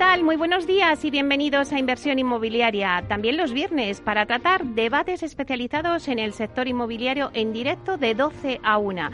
Muy buenos días y bienvenidos a Inversión Inmobiliaria. También los viernes para tratar debates especializados en el sector inmobiliario en directo de 12 a 1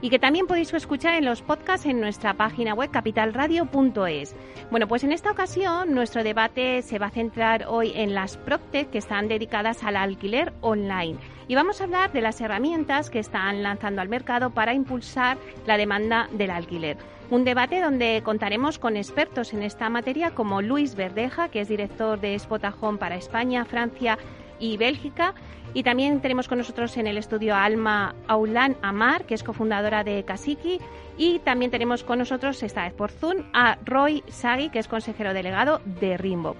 y que también podéis escuchar en los podcasts en nuestra página web capitalradio.es. Bueno, pues en esta ocasión nuestro debate se va a centrar hoy en las PropTech que están dedicadas al alquiler online. Y vamos a hablar de las herramientas que están lanzando al mercado para impulsar la demanda del alquiler. Un debate donde contaremos con expertos en esta materia como Luis Verdeja, que es director de Spotajón para España, Francia y Bélgica. Y también tenemos con nosotros en el estudio a Alma Aulán Amar, que es cofundadora de Casiki. Y también tenemos con nosotros, esta vez por Zoom, a Roy Sagui, que es consejero delegado de Rimbo.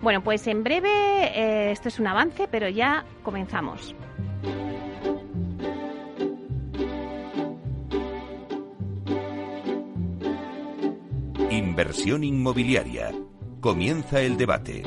Bueno, pues en breve, eh, esto es un avance, pero ya comenzamos. Inversión inmobiliaria. Comienza el debate.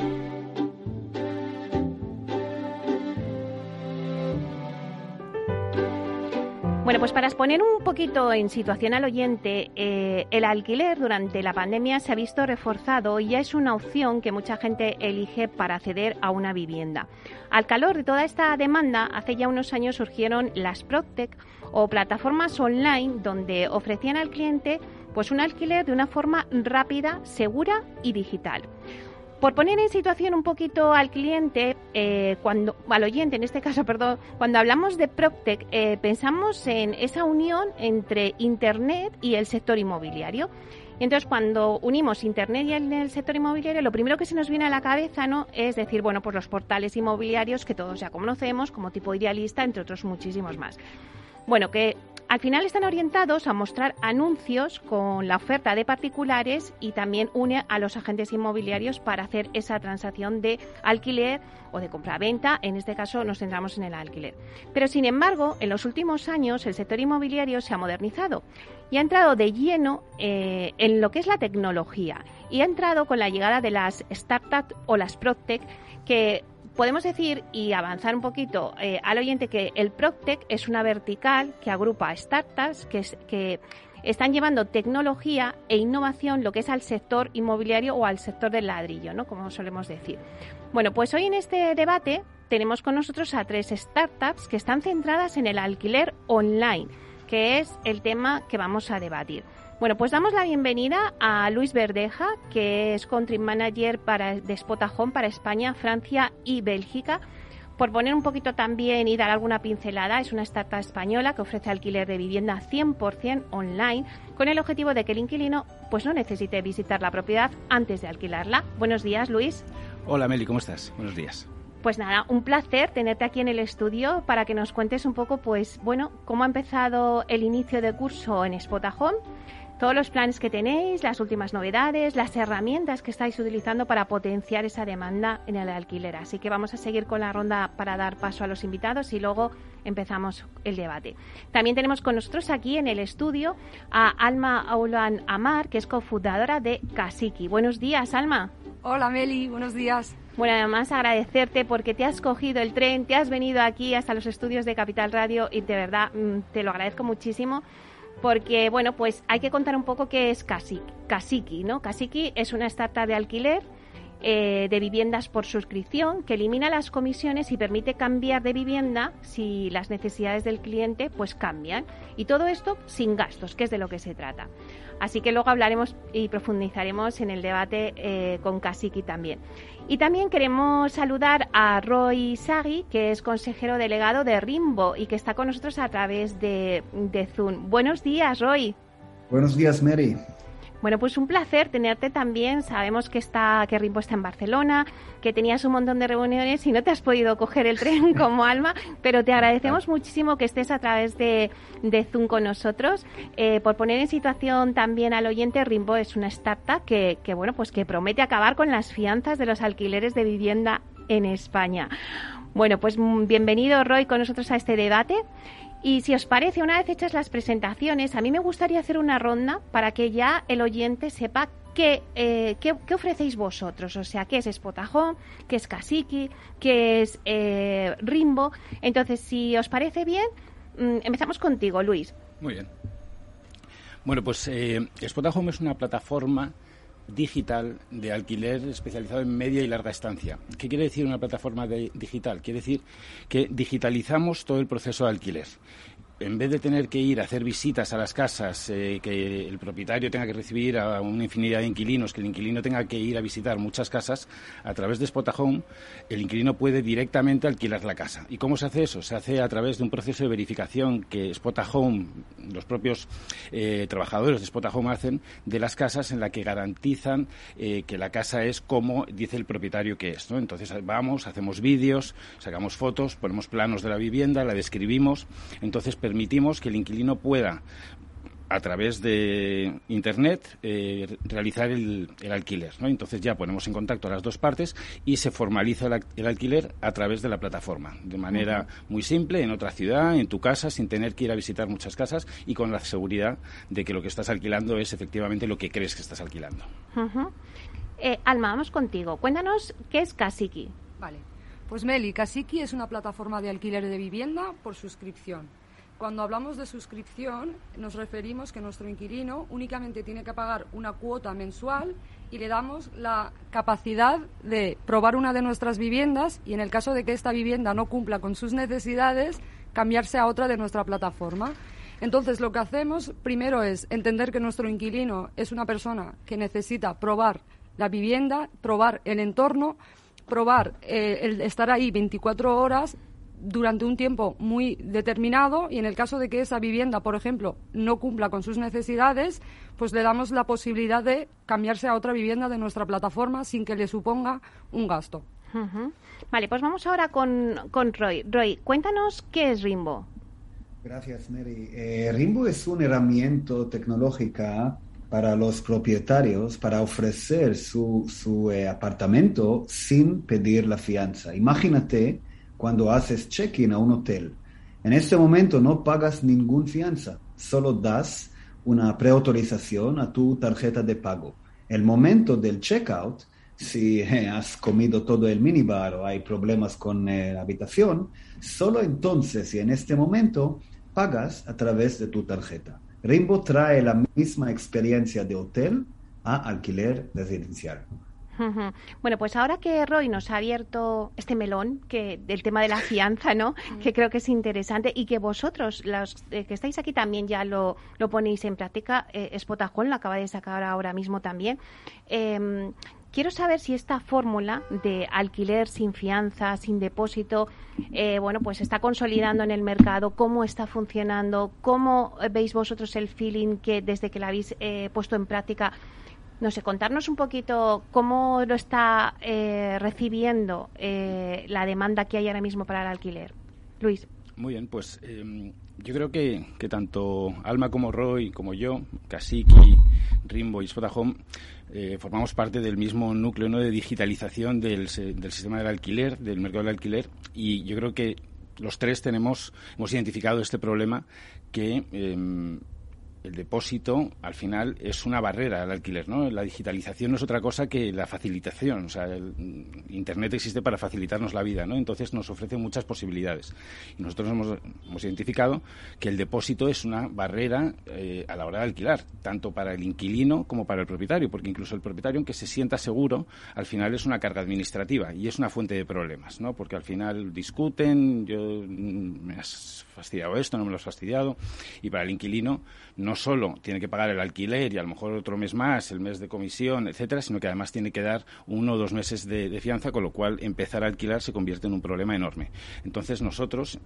Bueno, pues para exponer un poquito en situación al oyente, eh, el alquiler durante la pandemia se ha visto reforzado y ya es una opción que mucha gente elige para acceder a una vivienda. Al calor de toda esta demanda, hace ya unos años surgieron las Proctec o plataformas online donde ofrecían al cliente pues un alquiler de una forma rápida, segura y digital. Por poner en situación un poquito al cliente, eh, cuando, al oyente en este caso, perdón, cuando hablamos de PropTech, eh, pensamos en esa unión entre Internet y el sector inmobiliario. Entonces, cuando unimos Internet y el, sector inmobiliario, lo primero que se nos viene a la cabeza ¿no? es decir, bueno, pues los portales inmobiliarios que todos ya conocemos, como tipo idealista, entre otros muchísimos más. Bueno, que al final están orientados a mostrar anuncios con la oferta de particulares y también une a los agentes inmobiliarios para hacer esa transacción de alquiler o de compra-venta. En este caso nos centramos en el alquiler. Pero sin embargo, en los últimos años el sector inmobiliario se ha modernizado y ha entrado de lleno eh, en lo que es la tecnología y ha entrado con la llegada de las startups o las PropTech que podemos decir y avanzar un poquito eh, al oyente que el PropTech es una vertical que agrupa startups que, que están llevando tecnología e innovación lo que es al sector inmobiliario o al sector del ladrillo, ¿no? Como solemos decir. Bueno, pues hoy en este debate tenemos con nosotros a tres startups que están centradas en el alquiler online, que es el tema que vamos a debatir. Bueno, pues damos la bienvenida a Luis Verdeja, que es Country Manager para, de Spotahome para España, Francia y Bélgica. Por poner un poquito también y dar alguna pincelada, es una startup española que ofrece alquiler de vivienda 100% online con el objetivo de que el inquilino pues no necesite visitar la propiedad antes de alquilarla. Buenos días, Luis. Hola, Meli, ¿cómo estás? Buenos días. Pues nada, un placer tenerte aquí en el estudio para que nos cuentes un poco, pues bueno, cómo ha empezado el inicio de curso en Spotahome todos los planes que tenéis, las últimas novedades, las herramientas que estáis utilizando para potenciar esa demanda en el alquiler. Así que vamos a seguir con la ronda para dar paso a los invitados y luego empezamos el debate. También tenemos con nosotros aquí en el estudio a Alma Aulan Amar, que es cofundadora de Kasiki. Buenos días, Alma. Hola, Meli, buenos días. Bueno, además agradecerte porque te has cogido el tren, te has venido aquí hasta los estudios de Capital Radio y de verdad mm, te lo agradezco muchísimo porque bueno, pues hay que contar un poco qué es Kasiki, ¿no? Kasiki es una startup de alquiler eh, de viviendas por suscripción que elimina las comisiones y permite cambiar de vivienda si las necesidades del cliente pues cambian y todo esto sin gastos, que es de lo que se trata. Así que luego hablaremos y profundizaremos en el debate eh, con Kasiki también. Y también queremos saludar a Roy Sagi, que es consejero delegado de Rimbo y que está con nosotros a través de, de Zoom. Buenos días, Roy. Buenos días, Mary. Bueno, pues un placer tenerte también. Sabemos que está que Rimbo está en Barcelona, que tenías un montón de reuniones y no te has podido coger el tren como Alma, pero te agradecemos muchísimo que estés a través de, Zoom con nosotros. Eh, por poner en situación también al oyente, Rimbo es una startup que, que, bueno, pues que promete acabar con las fianzas de los alquileres de vivienda en España. Bueno, pues bienvenido Roy con nosotros a este debate. Y si os parece, una vez hechas las presentaciones, a mí me gustaría hacer una ronda para que ya el oyente sepa qué, eh, qué, ofrecéis vosotros. O sea, qué es Spotajón, qué es Kasiki, qué es eh, Rimbo. Entonces, si os parece bien, mm, empezamos contigo, Luis. Muy bien. Bueno, pues eh, es una plataforma digital de alquiler especializado en media y larga estancia. ¿Qué quiere decir una plataforma digital? Quiere decir que digitalizamos todo el proceso de alquiler en vez de tener que ir a hacer visitas a las casas, eh, que el propietario tenga que recibir a una infinidad de inquilinos, que el inquilino tenga que ir a visitar muchas casas, a través de Spotahome, el inquilino puede directamente alquilar la casa. ¿Y cómo se hace eso? Se hace a través de un proceso de verificación que Spotahome, los propios eh, trabajadores de Spotahome hacen de las casas en la que garantizan eh, que la casa es como dice el propietario que es. Entonces vamos, hacemos vídeos, sacamos fotos, ponemos planos de la vivienda, la describimos. Entonces permitimos que el inquilino pueda a través de Internet eh, realizar el, alquiler. ¿no? Entonces ya ponemos en contacto a las dos partes y se formaliza el, alquiler a través de la plataforma, de manera muy simple, en otra ciudad, en tu casa, sin tener que ir a visitar muchas casas y con la seguridad de que lo que estás alquilando es efectivamente lo que crees que estás alquilando. Eh, Alma, vamos contigo. Cuéntanos qué es Kasiki. Vale. Pues Meli, Kasiki es una plataforma de alquiler de vivienda por suscripción cuando hablamos de suscripción, nos referimos que nuestro inquilino únicamente tiene que pagar una cuota mensual y le damos la capacidad de probar una de nuestras viviendas y en el caso de que esta vivienda no cumpla con sus necesidades, cambiarse a otra de nuestra plataforma. Entonces, lo que hacemos primero es entender que nuestro inquilino es una persona que necesita probar la vivienda, probar el entorno, probar eh, el estar ahí 24 horas durante un tiempo muy determinado y en el caso de que esa vivienda, por ejemplo, no cumpla con sus necesidades, pues le damos la posibilidad de cambiarse a otra vivienda de nuestra plataforma sin que le suponga un gasto. Vale, pues vamos ahora con, con, Roy. Roy, cuéntanos qué es Rimbo. Gracias, Mary. Eh, Rimbo es una herramienta tecnológica para los propietarios para ofrecer su, su eh, apartamento sin pedir la fianza. Imagínate cuando haces check-in a un hotel. En este momento no pagas ningún fianza, solo das una preautorización a tu tarjeta de pago. El momento del checkout, si has comido todo el minibar o hay problemas con eh, la habitación, solo entonces y en este momento pagas a través de tu tarjeta. Rimbo trae la misma experiencia de hotel a alquiler residencial. Bueno, pues ahora que Roy nos ha abierto este melón que del tema de la fianza, ¿no? que creo que es interesante y que vosotros, los eh, que estáis aquí también ya lo, lo ponéis en práctica, eh, Spotajón lo acaba de sacar ahora mismo también. Em, quiero saber si esta fórmula de alquiler sin fianza, sin depósito, eh, bueno, pues está consolidando en el mercado, cómo está funcionando, cómo veis vosotros el feeling que desde que la habéis eh, puesto en práctica no sé, contarnos un poquito cómo lo está eh, recibiendo eh, la demanda que hay ahora mismo para el alquiler. Luis. Muy bien, pues em, yo creo que, que, tanto Alma como Roy, como yo, Kasiki, Rimbo y Spotahome, eh, formamos parte del mismo núcleo ¿no? de digitalización del, del sistema del alquiler, del mercado del alquiler, y yo creo que los tres tenemos, hemos identificado este problema que em, el depósito al final es una barrera al alquiler, ¿no? La digitalización no es otra cosa que la facilitación, o sea, el Internet existe para facilitarnos la vida, ¿no? Entonces nos ofrece muchas posibilidades. Y nosotros hemos, hemos identificado que el depósito es una barrera eh, a la hora de alquilar, tanto para el inquilino como para el propietario, porque incluso el propietario, aunque se sienta seguro, al final es una carga administrativa y es una fuente de problemas, ¿no? Porque al final discuten, yo mm, me has fastidiado esto, no me lo has fastidiado, y para el inquilino no solo tiene que pagar el alquiler y a lo mejor otro mes más, el mes de comisión, etcétera, sino que además tiene que dar uno o dos meses de, fianza, con lo cual empezar a alquilar se convierte en un problema enorme. Entonces nosotros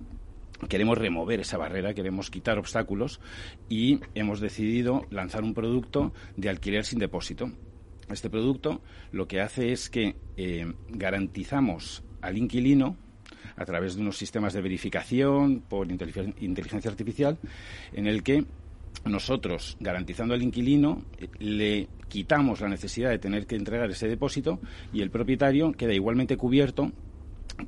queremos remover esa barrera, queremos quitar obstáculos y hemos decidido lanzar un producto de alquiler sin depósito. Este producto lo que hace es que eh, garantizamos al inquilino a través de unos sistemas de verificación por inteligencia artificial en el que nosotros, garantizando al inquilino, eh, le quitamos la necesidad de tener que entregar ese depósito y el propietario queda igualmente cubierto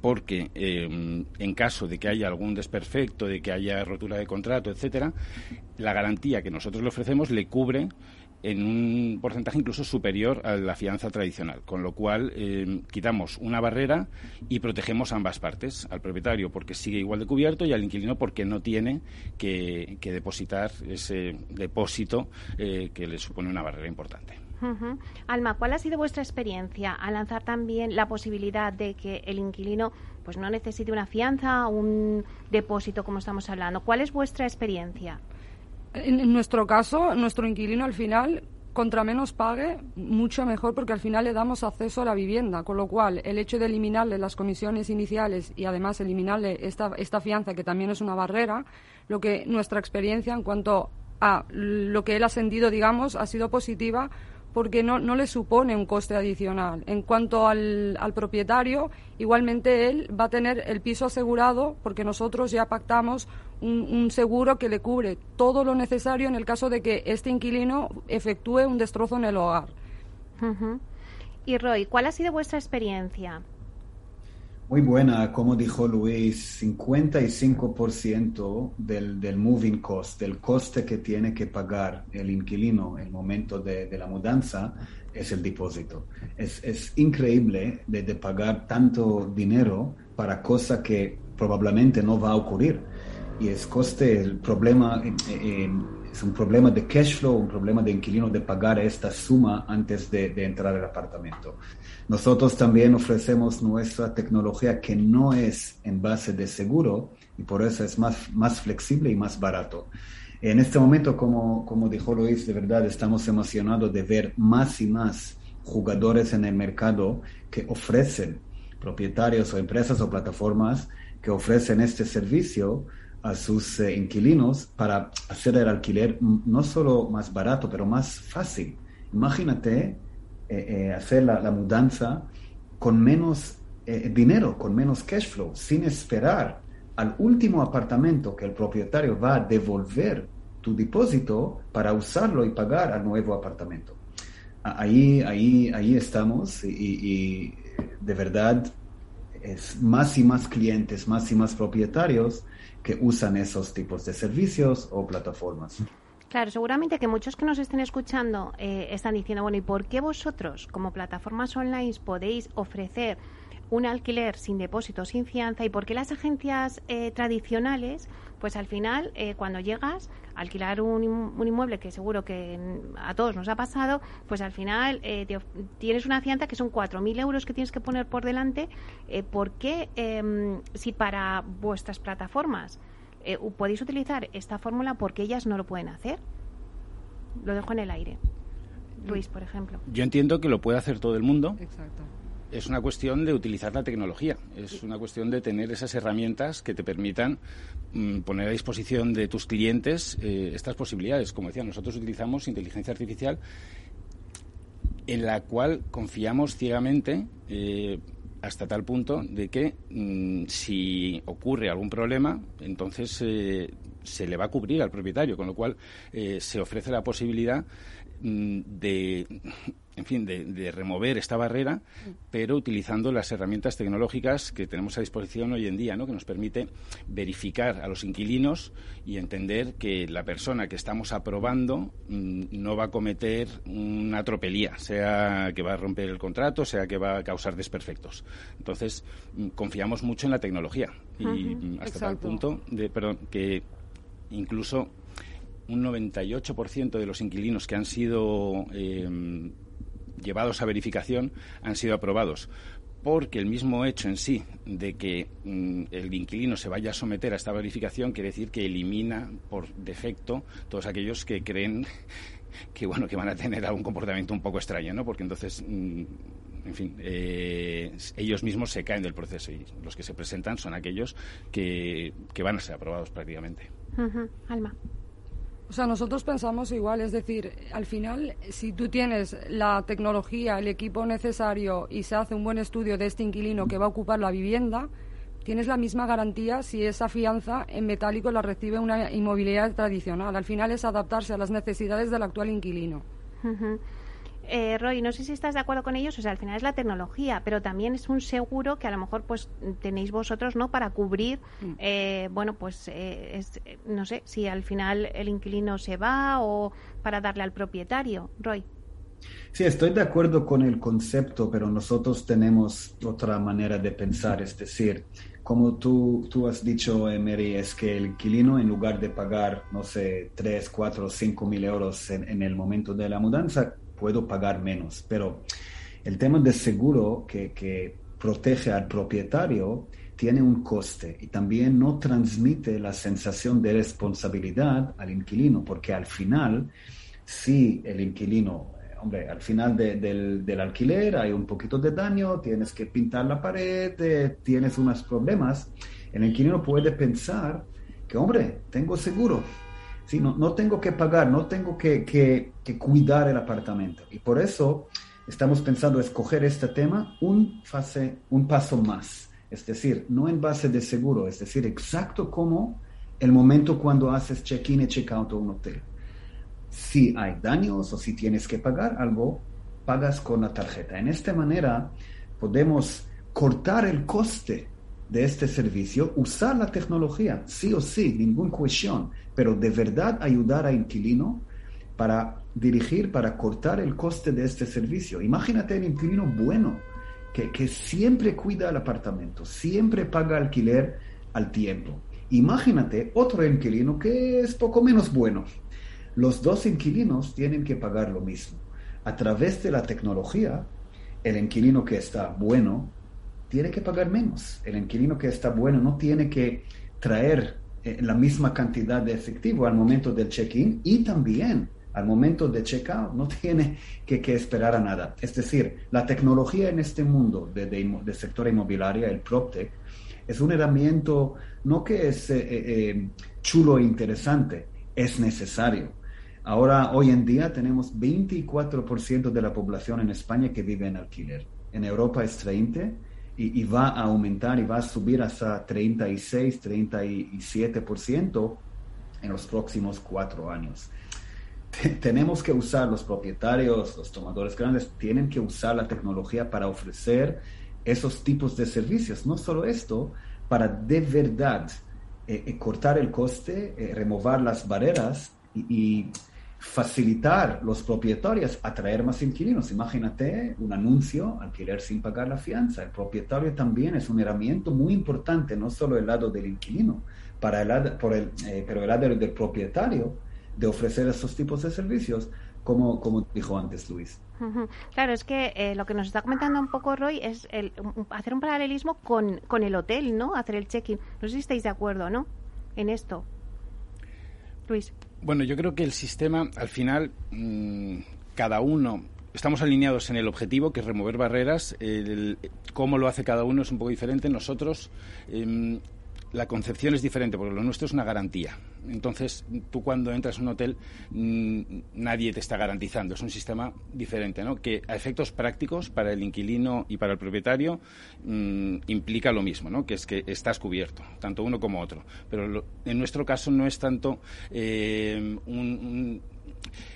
porque eh, en caso de que haya algún desperfecto, de que haya rotura de contrato, etcétera, la garantía que nosotros le ofrecemos le cubre en un porcentaje incluso superior a la fianza tradicional, con lo cual eh, quitamos una barrera y protegemos ambas partes, al propietario porque sigue igual de cubierto y al inquilino porque no tiene que, depositar ese depósito eh, que le supone una barrera importante. Alma, ¿cuál ha sido vuestra experiencia al lanzar también la posibilidad de que el inquilino pues no necesite una fianza o un depósito como estamos hablando? ¿Cuál es vuestra experiencia? En, nuestro caso, nuestro inquilino al final contra menos pague, mucho mejor porque al final le damos acceso a la vivienda, con lo cual el hecho de eliminarle las comisiones iniciales y además eliminarle esta, esta fianza, que también es una barrera, lo que nuestra experiencia en cuanto a lo que él ha sentido, digamos, ha sido positiva porque no, no le supone un coste adicional. En cuanto al, al, propietario, igualmente él va a tener el piso asegurado porque nosotros ya pactamos un, seguro que le cubre todo lo necesario en el caso de que este inquilino efectúe un destrozo en el hogar. Y Roy, ¿cuál ha sido vuestra experiencia? Muy buena, como dijo Luis, 55% del, del moving cost, del coste que tiene que pagar el inquilino en el momento de, de la mudanza, es el depósito. Es, es increíble de, de, pagar tanto dinero para cosa que probablemente no va a ocurrir. Y es coste, el problema, eh, eh, es un problema de cash flow, un problema de inquilino de pagar esta suma antes de, de entrar al apartamento. Nosotros también ofrecemos nuestra tecnología que no es en base de seguro y por eso es más, más flexible y más barato. En este momento, como, como dijo Luis, de verdad estamos emocionados de ver más y más jugadores en el mercado que ofrecen, propietarios o empresas o plataformas que ofrecen este servicio a sus eh, inquilinos para hacer el alquiler no solo más barato, pero más fácil. Imagínate eh, eh, hacer la, mudanza con menos dinero, con menos cash flow, sin esperar al último apartamento que el propietario va a devolver tu depósito para usarlo y pagar al nuevo apartamento. Ahí, ahí, ahí estamos y, y de verdad es más y más clientes, más y más propietarios que usan esos tipos de servicios o plataformas. Claro, seguramente que muchos que nos estén escuchando eh, están diciendo, bueno, ¿y por qué vosotros, como plataformas online, podéis ofrecer un alquiler sin depósito, sin fianza? ¿Y por qué las agencias eh, tradicionales, pues al final, eh, cuando llegas a alquilar un, inmueble, que seguro que a todos nos ha pasado, pues al final tienes una fianza que son 4.000 euros que tienes que poner por delante. ¿Por qué, em, si para vuestras plataformas eh, podéis utilizar esta fórmula porque ellas no lo pueden hacer. Lo dejo en el aire. Luis, por ejemplo. Yo entiendo que lo puede hacer todo el mundo. Exacto. Es una cuestión de utilizar la tecnología, es una cuestión de tener esas herramientas que te permitan mm, poner a disposición de tus clientes eh, estas posibilidades. Como decía, nosotros utilizamos inteligencia artificial en la cual confiamos ciegamente eh, hasta tal punto de que mm, si ocurre algún problema, entonces eh, se le va a cubrir al propietario, con lo cual se ofrece la posibilidad mm, de en fin, de, remover esta barrera, pero utilizando las herramientas tecnológicas que tenemos a disposición hoy en día, ¿no? que nos permite verificar a los inquilinos y entender que la persona que estamos aprobando mm, no va a cometer una tropelía, sea que va a romper el contrato, sea que va a causar desperfectos. Entonces, mm, confiamos mucho en la tecnología y mm, hasta tal punto de, perdón, que incluso un 98% de los inquilinos que han sido eh, llevados a verificación han sido aprobados porque el mismo hecho en sí de que mm, el inquilino se vaya a someter a esta verificación quiere decir que elimina por defecto todos aquellos que creen que bueno que van a tener algún comportamiento un poco extraño, ¿no? Porque entonces, mm, en fin, eh, ellos mismos se caen del proceso y los que se presentan son aquellos que, van a ser aprobados prácticamente. Alma. O sea, nosotros pensamos igual, es decir, al final, si tú tienes la tecnología, el equipo necesario y se hace un buen estudio de este inquilino que va a ocupar la vivienda, tienes la misma garantía si esa fianza en metálico la recibe una inmobiliaria tradicional. Al final es adaptarse a las necesidades del actual inquilino. Eh, Roy, no sé si estás de acuerdo con ellos, o sea, al final es la tecnología, pero también es un seguro que a lo mejor pues tenéis vosotros, ¿no? Para cubrir, mm. eh, bueno, pues eh, no sé, si al final el inquilino se va o para darle al propietario. Roy. Sí, estoy de acuerdo con el concepto, pero nosotros tenemos otra manera de pensar, es decir, como tú, tú has dicho, Mary, es que el inquilino en lugar de pagar, no sé, 3, 4, 5 mil euros en el momento de la mudanza, puedo pagar menos. Pero el tema de seguro que, que protege al propietario tiene un coste y también no transmite la sensación de responsabilidad al inquilino, porque al final, si el inquilino, hombre, al final del, del, alquiler hay un poquito de daño, tienes que pintar la pared, eh, tienes unos problemas, el inquilino puede pensar que, hombre, tengo seguro, ¿sí? no, no tengo que pagar, no tengo que, que, cuidar el apartamento. Y por eso estamos pensando escoger este tema un, fase, un paso más. Es decir, no en base de seguro, es decir, exacto como el momento cuando haces check-in y check-out a un hotel. Si hay daños o si tienes que pagar algo, pagas con la tarjeta. En esta manera podemos cortar el coste de este servicio, usar la tecnología, sí o sí, ninguna cuestión, pero de verdad ayudar a inquilino para dirigir, para cortar el coste de este servicio. Imagínate el inquilino bueno, que, que siempre cuida el apartamento, siempre paga alquiler al tiempo. Imagínate otro inquilino que es poco menos bueno. Los dos inquilinos tienen que pagar lo mismo. A través de la tecnología, el inquilino que está bueno tiene que pagar menos. El inquilino que está bueno no tiene que traer eh, la misma cantidad de efectivo al momento del check-in y también al momento de check-out. No tiene que, esperar a nada. Es decir, la tecnología en este mundo de, de, sector inmobiliario, el PropTech, es un herramienta no que es eh, eh, chulo e interesante, es necesario. Ahora, hoy en día tenemos 24% de la población en España que vive en alquiler. En Europa es 30% y, va a aumentar y va a subir hasta 36, 37% en los próximos cuatro años. tenemos que usar, los propietarios, los tomadores grandes, tienen que usar la tecnología para ofrecer esos tipos de servicios. No solo esto, para de verdad eh, eh, cortar el coste, eh, remover las barreras y facilitar los propietarios atraer más inquilinos. Imagínate un anuncio, alquiler sin pagar la fianza. El propietario también es un herramienta muy importante, no solo el lado del inquilino, para el, por el, eh, pero el lado del propietario de ofrecer esos tipos de servicios, como, como dijo antes Luis. Claro, es que eh, lo que nos está comentando un poco Roy es el, hacer un paralelismo con, con el hotel, ¿no? Hacer el check-in. No sé si estáis de acuerdo, ¿no? En esto. Luis. Bueno, yo creo que el sistema, al final, mm, cada uno estamos alineados en el objetivo, que es remover barreras. El, cómo lo hace cada uno es un poco diferente. Nosotros em, la concepción es diferente, porque lo nuestro es una garantía. Entonces, tú cuando entras a un hotel, mm, nadie te está garantizando. Es un sistema diferente, ¿no? Que a efectos prácticos, para el inquilino y para el propietario, mm, implica lo mismo, ¿no? Que es que estás cubierto, tanto uno como otro. Pero en nuestro caso no es tanto eh, un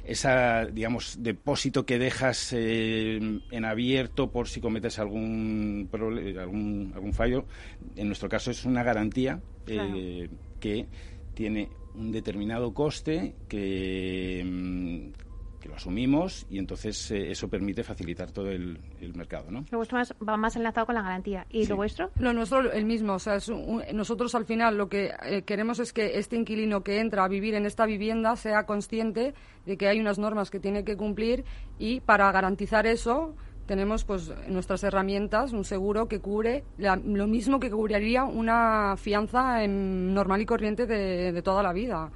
esa, digamos, depósito que dejas eh, en abierto por si cometes algún, algún, algún fallo, en nuestro caso es una garantía eh, que tiene un determinado coste que, mm, que lo asumimos y entonces eh, eso permite facilitar todo el, mercado, ¿no? Lo vuestro va más enlazado con la garantía. ¿Y lo vuestro? Lo nuestro, el mismo. O sea, nosotros al final lo que eh, queremos es que este inquilino que entra a vivir en esta vivienda sea consciente de que hay unas normas que tiene que cumplir y para garantizar eso tenemos pues nuestras herramientas, un seguro que cubre lo mismo que cubriría una fianza en normal y corriente de, toda la vida.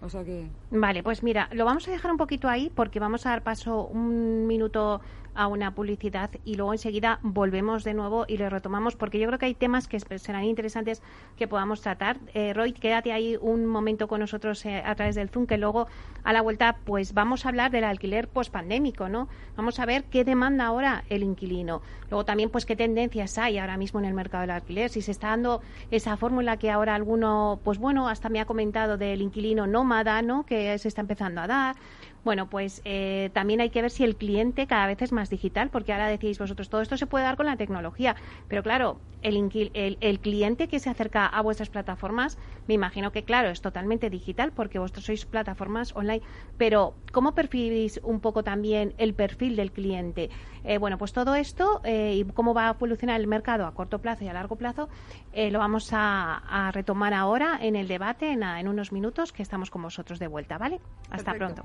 O sea que... Vale, pues mira, lo vamos a dejar un poquito ahí porque vamos a dar paso un minuto a una publicidad y luego enseguida volvemos de nuevo y le retomamos porque yo creo que hay temas que serán interesantes que podamos tratar. Eh, Roy, quédate ahí un momento con nosotros eh, a través del Zoom que luego a la vuelta pues vamos a hablar del alquiler pospandémico, ¿no? Vamos a ver qué demanda ahora el inquilino. Luego también pues qué tendencias hay ahora mismo en el mercado del alquiler, si se está dando esa fórmula que ahora alguno pues bueno, hasta me ha comentado del inquilino nómada, ¿no? que se está empezando a dar. Bueno, pues eh, también hay que ver si el cliente cada vez es más digital, porque ahora decís vosotros, todo esto se puede dar con la tecnología, pero claro, el, el, cliente que se acerca a vuestras plataformas, me imagino que claro, es totalmente digital, porque vosotros sois plataformas online, pero ¿cómo percibís un poco también el perfil del cliente? Eh, bueno, pues todo esto eh, y cómo va a evolucionar el mercado a corto plazo y a largo plazo, lo vamos a, retomar ahora en el debate, en, en unos minutos, que estamos con vosotros de vuelta, ¿vale? Hasta pronto.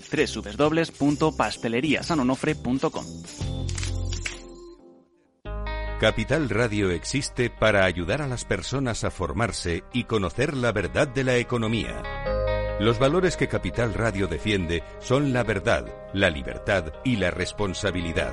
www.pasteleriasanonofre.com. Capital Radio existe para ayudar a las personas a formarse y conocer la verdad de la economía. Los valores que Capital Radio defiende son la verdad, la libertad y la responsabilidad.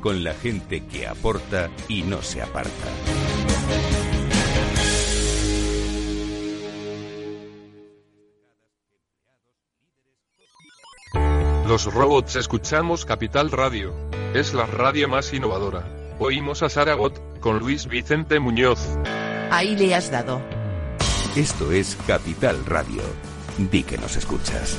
con la gente que aporta y no se aparta. Los robots escuchamos Capital Radio. Es la radio más innovadora. Oímos a Saragot, con Luis Vicente Muñoz. Ahí le has dado. Esto es Capital Radio. Di que nos escuchas.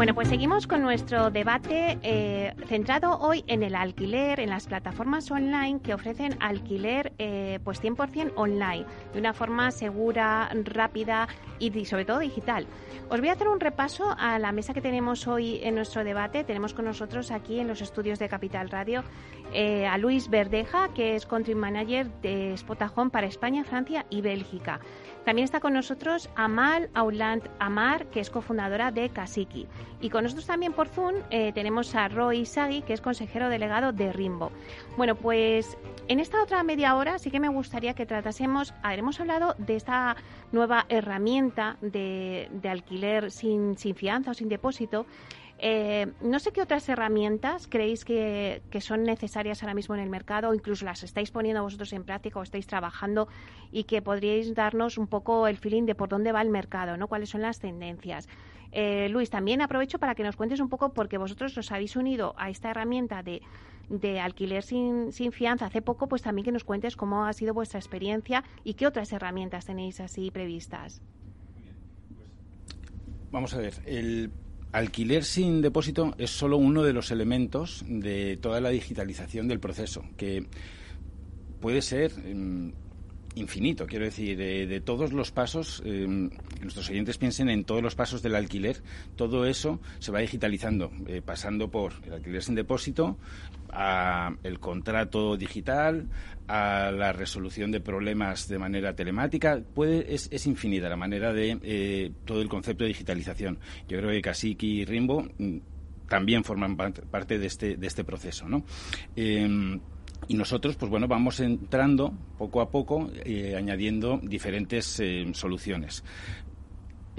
Bueno, pues seguimos con nuestro debate eh, centrado hoy en el alquiler, en las plataformas online que ofrecen alquiler eh, pues 100% online, de una forma segura, rápida y sobre todo digital. Os voy a hacer un repaso a la mesa que tenemos hoy en nuestro debate. Tenemos con nosotros aquí en los estudios de Capital Radio eh, a Luis Verdeja, que es Country Manager de Spotahome para España, Francia y Bélgica. También está con nosotros Amal Auland Amar, que es cofundadora de Kasiki. Y con nosotros también por Zoom eh, tenemos a Roy Sagi, que es consejero delegado de Rimbo. Bueno, pues en esta otra media hora sí que me gustaría que tratásemos, habremos hablado de esta nueva herramienta de, alquiler sin, sin fianza o sin depósito. Eh, no sé qué otras herramientas creéis que, son necesarias ahora mismo en el mercado, o incluso las estáis poniendo vosotros en práctica o estáis trabajando y que podríais darnos un poco el feeling de por dónde va el mercado, ¿no? cuáles son las tendencias. Eh, Luis, también aprovecho para que nos cuentes un poco, porque vosotros os habéis unido a esta herramienta de, de alquiler sin, sin fianza hace poco, pues también que nos cuentes cómo ha sido vuestra experiencia y qué otras herramientas tenéis así previstas. Vamos a ver, el Alquiler sin depósito es solo uno de los elementos de toda la digitalización del proceso, que puede ser mm, infinito, quiero decir, de, todos los pasos, eh, nuestros oyentes piensen en todos los pasos del alquiler, todo eso se va digitalizando, eh, pasando por el alquiler sin depósito, a el contrato digital, a la resolución de problemas de manera telemática, puede, es, es infinita la manera de eh, todo el concepto de digitalización. Yo creo que Kasiki y Rimbo mm, también forman parte de este, de este proceso, ¿no? Y nosotros, pues bueno, vamos entrando poco a poco, eh, añadiendo diferentes eh, soluciones.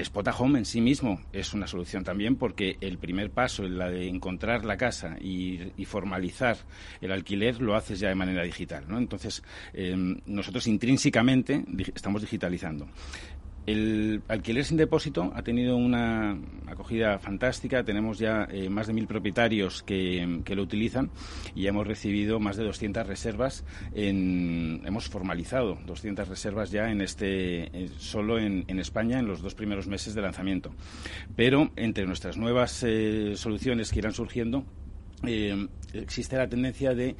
Spotahome en sí mismo es una solución también porque el primer paso, la de encontrar la casa y, formalizar el alquiler, lo haces ya de manera digital. ¿no? Entonces, eh, nosotros intrínsecamente estamos digitalizando. El alquiler sin depósito ha tenido una acogida fantástica. Tenemos ya eh, más de mil propietarios que, lo utilizan y hemos recibido más de 200 reservas. hemos formalizado 200 reservas ya en este eh, solo en, España en los dos primeros meses de lanzamiento. Pero entre nuestras nuevas eh, soluciones que irán surgiendo existe la tendencia de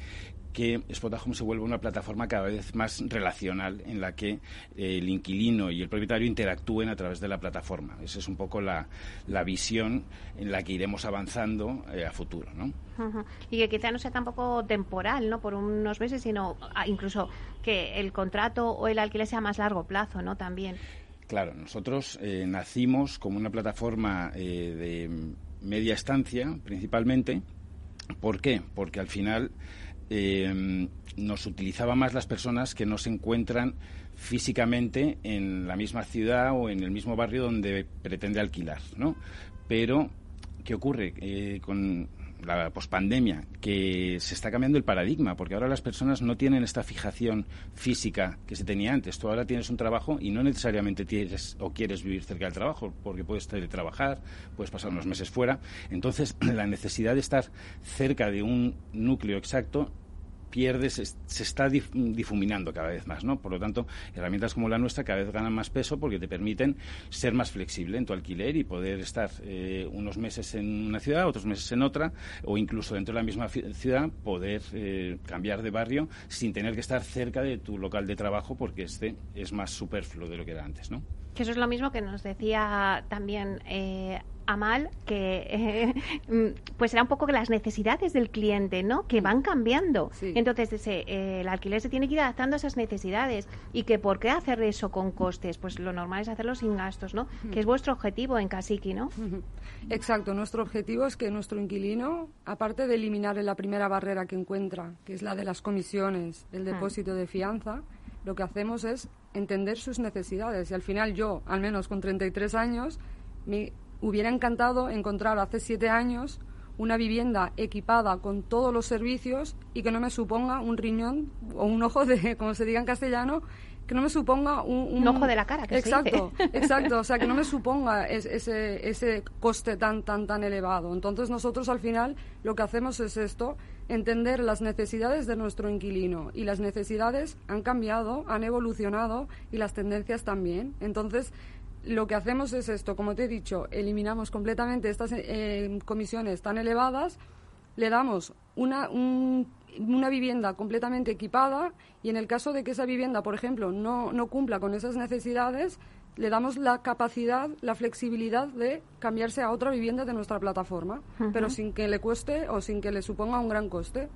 que Spotahome se vuelva una plataforma cada vez más relacional en la que eh, el inquilino y el propietario interactúen a través de la plataforma. Esa es un poco la, visión en la que iremos avanzando eh, a futuro. ¿no? Y que quizá no sea tampoco temporal, ¿no? por unos meses, sino ah, incluso que el contrato o el alquiler sea más largo plazo ¿no? también. Claro, nosotros eh, nacimos como una plataforma de media estancia, principalmente. ¿Por qué? Porque al final eh, nos utilizaba más las personas que no se encuentran físicamente en la misma ciudad o en el mismo barrio donde pretende alquilar, ¿no? Pero, ¿qué ocurre eh, con la pospandemia? Que se está cambiando el paradigma, porque ahora las personas no tienen esta fijación física que se tenía antes. Tú ahora tienes un trabajo y no necesariamente tienes o quieres vivir cerca del trabajo, porque puedes trabajar, puedes pasar unos meses fuera. Entonces, la necesidad de estar cerca de un núcleo exacto pierde, se, está difuminando cada vez más, ¿no? Por lo tanto, herramientas como la nuestra cada vez ganan más peso porque te permiten ser más flexible en tu alquiler y poder estar eh, unos meses en una ciudad, otros meses en otra, o incluso dentro de la misma ciudad poder eh, cambiar de barrio sin tener que estar cerca de tu local de trabajo porque este es más superfluo de lo que era antes, ¿no? Que eso es lo mismo que nos decía también eh, Amal, que eh, mm, pues era un poco que las necesidades del cliente, ¿no? Que van cambiando. Entonces, ese, eh, el alquiler se tiene que ir adaptando a esas necesidades. ¿Y que por qué hacer eso con costes? Pues lo normal es hacerlo sin gastos, ¿no? Que es vuestro objetivo en Casiki, ¿no? Exacto. Nuestro objetivo es que nuestro inquilino, aparte de eliminar la primera barrera que encuentra, que es la de las comisiones, el depósito de fianza, lo que hacemos es entender sus necesidades. Y al final yo, al menos con 33 años, me hubiera encantado encontrar hace siete años una vivienda equipada con todos los servicios y que no me suponga un riñón o un ojo de, como se diga en castellano, que no me suponga un, ojo de la cara. Que exacto, exacto. O sea, que no me suponga ese, ese coste tan, tan, tan elevado. Entonces nosotros al final lo que hacemos es esto, entender las necesidades de nuestro inquilino y las necesidades han cambiado, han evolucionado y las tendencias también. Entonces lo que hacemos es esto, como te he dicho, eliminamos completamente estas eh, comisiones tan elevadas, le damos una, una vivienda completamente equipada y en el caso de que esa vivienda, por ejemplo, no, no cumpla con esas necesidades, le damos la capacidad, la flexibilidad de cambiarse a otra vivienda de nuestra plataforma, pero sin que le cueste o sin que le suponga un gran coste.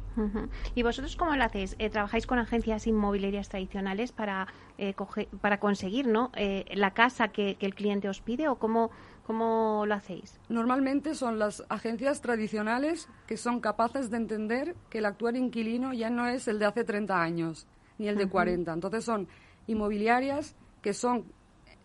¿Y vosotros cómo lo hacéis? Eh, ¿Trabajáis con agencias inmobiliarias tradicionales para, eh, para conseguir ¿no? Eh, la casa que, el cliente os pide o cómo, cómo lo hacéis? Normalmente son las agencias tradicionales que son capaces de entender que el actual inquilino ya no es el de hace 30 años ni el de 40. Entonces son inmobiliarias que son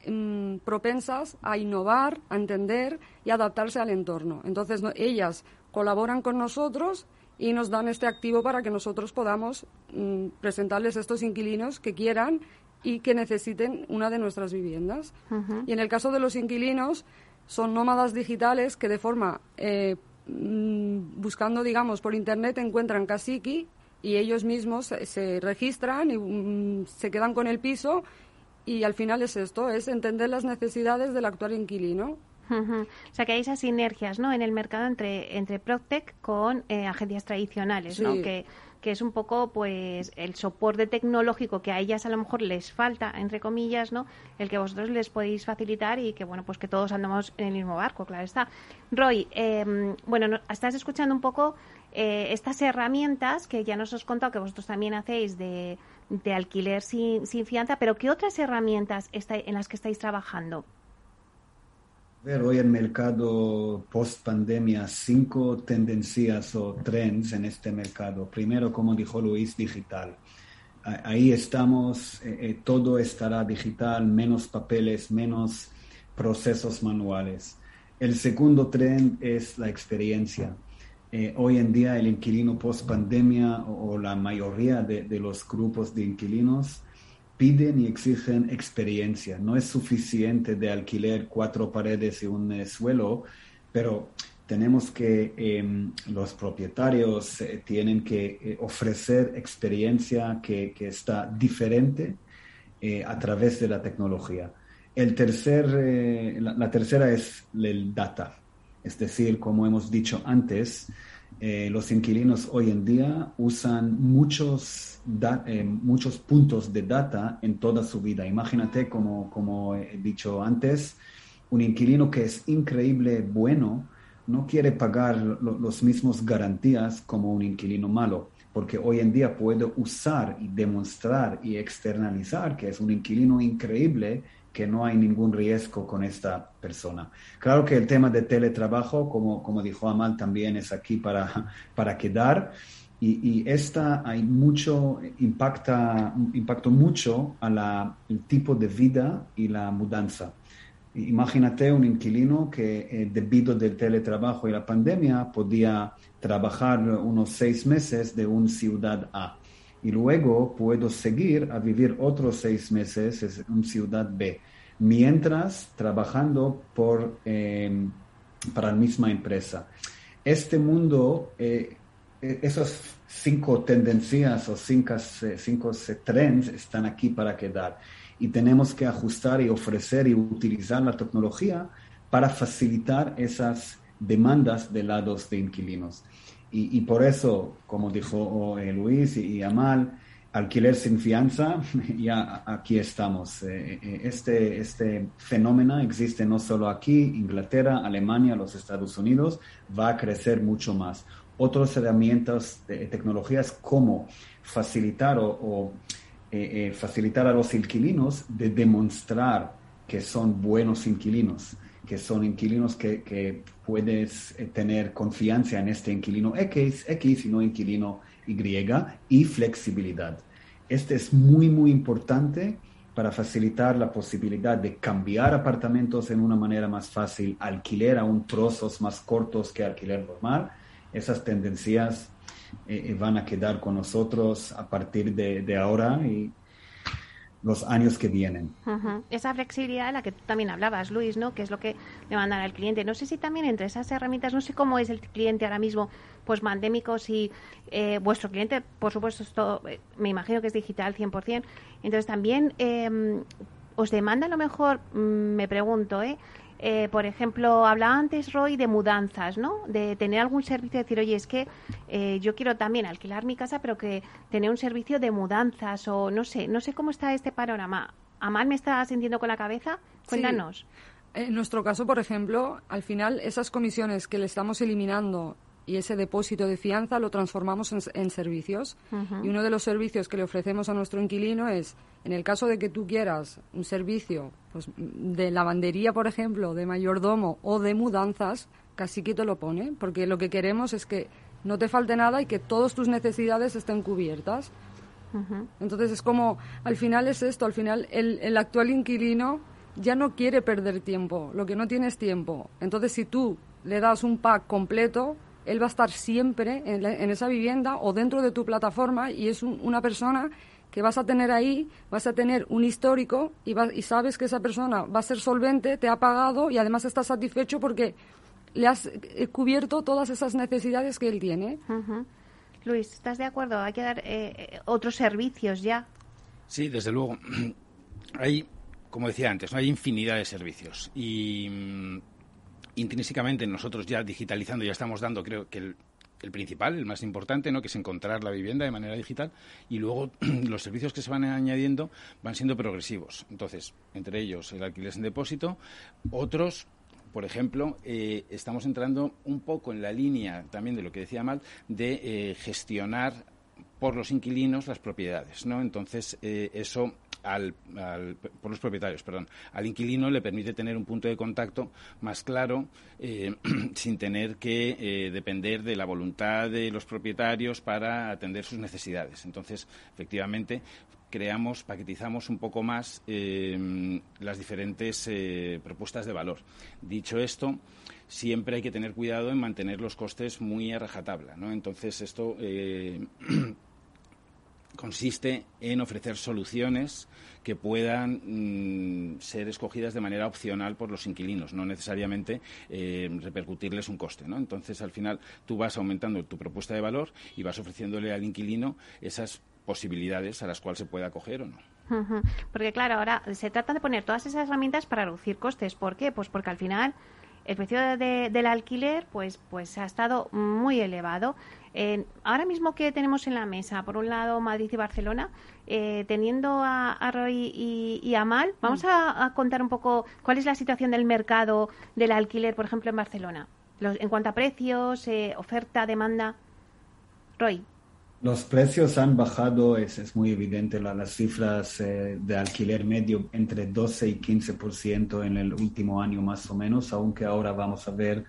Mm, propensas a innovar, a entender y adaptarse al entorno. Entonces, ellas colaboran con nosotros y nos dan este activo para que nosotros podamos mm, presentarles estos inquilinos que quieran y que necesiten una de nuestras viviendas. Y en el caso de los inquilinos, son nómadas digitales que de forma, eh, mm, buscando, digamos, por Internet, encuentran Casiki y ellos mismos se registran y se quedan con el piso y al final es esto, es entender las necesidades del actual inquilino. O sea, que hay esas sinergias ¿no? en el mercado entre, entre Proctec con eh, agencias tradicionales, ¿no? que, que es un poco pues el soporte tecnológico que a ellas a lo mejor les falta, entre comillas, ¿no? el que vosotros les podéis facilitar y que, bueno, pues que todos andamos en el mismo barco, claro está. Roy, eh, bueno, estás escuchando un poco eh, estas herramientas que ya nos has contado que vosotros también hacéis de, de alquiler sin, sin, fianza, pero ¿qué otras herramientas está, en las que estáis trabajando? Ver hoy en mercado post pandemia cinco tendencias o trends en este mercado. Primero, como dijo Luis, digital. Ahí estamos, eh, eh, todo estará digital, menos papeles, menos procesos manuales. El segundo trend es la experiencia. Eh, hoy en día el inquilino post pandemia o, la mayoría de, los grupos de inquilinos piden y exigen experiencia. No es suficiente de alquiler cuatro paredes y un eh, suelo, pero tenemos que em, los propietarios eh, tienen que ofrecer experiencia que, está diferente a través de la tecnología. El tercer, la tercera es el data es decir, como hemos dicho antes, eh, los inquilinos hoy en día usan muchos, eh, muchos puntos de data en toda su vida. Imagínate, como, como he dicho antes, un inquilino que es increíble bueno no quiere pagar los mismos garantías como un inquilino malo, porque hoy en día puede usar y demostrar y externalizar que es un inquilino increíble que no hay ningún riesgo con esta persona. Claro que el tema de teletrabajo, como, como dijo Amal, también es aquí para, para quedar. Y, esta hay mucho, impacta, impacto mucho a la, el tipo de vida y la mudanza. Imagínate un inquilino que eh, debido del teletrabajo y la pandemia podía trabajar unos seis meses de una ciudad A y luego puedo seguir a vivir otros seis meses en Ciudad B, mientras trabajando por, em, para la misma empresa. Este mundo, eh, e, esas cinco tendencias o cinco, cinco trends están aquí para quedar y tenemos que ajustar y ofrecer y utilizar la tecnología para facilitar esas demandas de lados de inquilinos. Y, por eso, como dijo eh, Luis y, Amal, alquiler sin fianza, ya aquí estamos. Eh, eh, este, este fenómeno existe no solo aquí, Inglaterra, Alemania, los Estados Unidos, va a crecer mucho más. Otras herramientas, tecnologías como facilitar o, facilitar a los inquilinos de demostrar que son buenos inquilinos que son inquilinos que, que puedes eh, tener confianza en este inquilino X, X y no inquilino Y y flexibilidad. Este es muy, muy importante para facilitar la posibilidad de cambiar apartamentos en una manera más fácil, alquiler aún trozos más cortos que alquiler normal. Esas tendencias eh, eh, van a quedar con nosotros a partir de, ahora los años que vienen. Esa flexibilidad de la que tú también hablabas, Luis, ¿no? Que es lo que le mandan al cliente. No sé si también entre esas herramientas, no sé cómo es el cliente ahora mismo, pues pandémico, si eh, vuestro cliente, por supuesto, esto, eh, me imagino que es digital 100%. Entonces también eh, os demanda a lo mejor, mm, me pregunto, ¿eh? Eh, por ejemplo, hablaba antes Roy de mudanzas, ¿no? De tener algún servicio, decir, oye, es que eh, yo quiero también alquilar mi casa, pero que tener un servicio de mudanzas o no sé, no sé cómo está este panorama. ¿Amal me está sintiendo con la cabeza? Cuéntanos. En nuestro caso, por ejemplo, al final esas comisiones que le estamos eliminando y ese depósito de fianza lo transformamos en, servicios. Y uno de los servicios que le ofrecemos a nuestro inquilino es, en el caso de que tú quieras un servicio pues, de lavandería, por ejemplo, de mayordomo o de mudanzas, casi que te lo pone, porque lo que queremos es que no te falte nada y que todas tus necesidades estén cubiertas. Entonces es como, al final es esto, al final el, el actual inquilino ya no quiere perder tiempo, lo que no tiene es tiempo. Entonces si tú le das un pack completo, él va a estar siempre en, esa vivienda o dentro de tu plataforma y es una persona que vas a tener ahí, vas a tener un histórico y, y sabes que esa persona va a ser solvente, te ha pagado y además estás satisfecho porque le has eh, cubierto todas esas necesidades que él tiene. Luis, ¿estás de acuerdo? Hay que dar eh, eh, otros servicios ya. Sí, desde luego. Hay, como decía antes, ¿no? hay infinidad de servicios y mm, intrínsecamente nosotros ya digitalizando ya estamos dando, creo que el, principal, el más importante, ¿no? que es encontrar la vivienda de manera digital y luego los servicios que se van añadiendo van siendo progresivos. Entonces, entre ellos el alquiler sin depósito, otros por ejemplo, eh, estamos entrando un poco en la línea también de lo que decía Mal, de eh, gestionar por los inquilinos las propiedades, ¿no? Entonces, eh, eso al, por los propietarios, perdón, al inquilino le permite tener un punto de contacto más claro eh, sin tener que eh, depender de la voluntad de los propietarios para atender sus necesidades. Entonces, efectivamente, creamos, paquetizamos un poco más eh, las diferentes propuestas de valor. Dicho esto, siempre hay que tener cuidado en mantener los costes muy a rajatabla, ¿no? Entonces, esto consiste en ofrecer soluciones que puedan mm, ser escogidas de manera opcional por los inquilinos, no necesariamente eh, repercutirles un coste. ¿no? Entonces, al final, tú vas aumentando tu propuesta de valor y vas ofreciéndole al inquilino esas posibilidades a las cuales se puede acoger o no. Porque claro, ahora se trata de poner todas esas herramientas para reducir costes. ¿Por qué? Pues porque al final el precio del alquiler pues, pues ha estado muy elevado. ahora mismo que tenemos en la mesa, por un lado Madrid y Barcelona, eh, teniendo a, Roy y, a Mal, vamos a, contar un poco cuál es la situación del mercado del alquiler, por ejemplo, en Barcelona. en cuanto a precios, eh, oferta, demanda. Roy. Los precios han bajado, es, es muy evidente, las cifras eh, de alquiler medio entre 12 y 15% en el último año más o menos, aunque ahora vamos a ver,